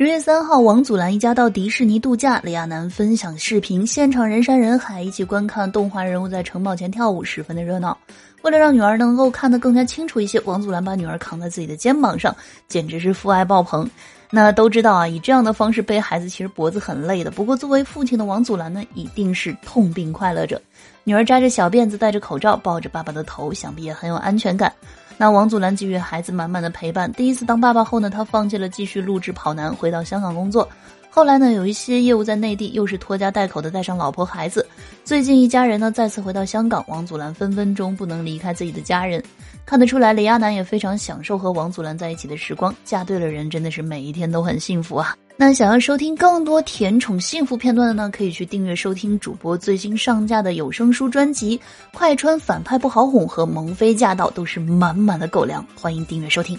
十月三号，王祖蓝一家到迪士尼度假，李亚男分享视频，现场人山人海，一起观看动画人物在城堡前跳舞，十分的热闹。为了让女儿能够看得更加清楚一些，王祖蓝把女儿扛在自己的肩膀上，简直是父爱爆棚。那都知道啊，以这样的方式背孩子，其实脖子很累的。不过作为父亲的王祖蓝呢，一定是痛并快乐着。女儿扎着小辫子，戴着口罩，抱着爸爸的头，想必也很有安全感。那王祖蓝给予孩子满满的陪伴。第一次当爸爸后呢，他放弃了继续录制跑男，回到香港工作。后来呢，有一些业务在内地，又是拖家带口的带上老婆孩子。最近一家人呢再次回到香港，王祖蓝分分钟不能离开自己的家人。看得出来，李亚男也非常享受和王祖蓝在一起的时光。嫁对了人，真的是每一天都很幸福啊！那想要收听更多甜宠幸福片段的呢，可以去订阅收听主播最新上架的有声书专辑《快穿反派不好哄》和《萌妃驾到》，都是满满的狗粮，欢迎订阅收听。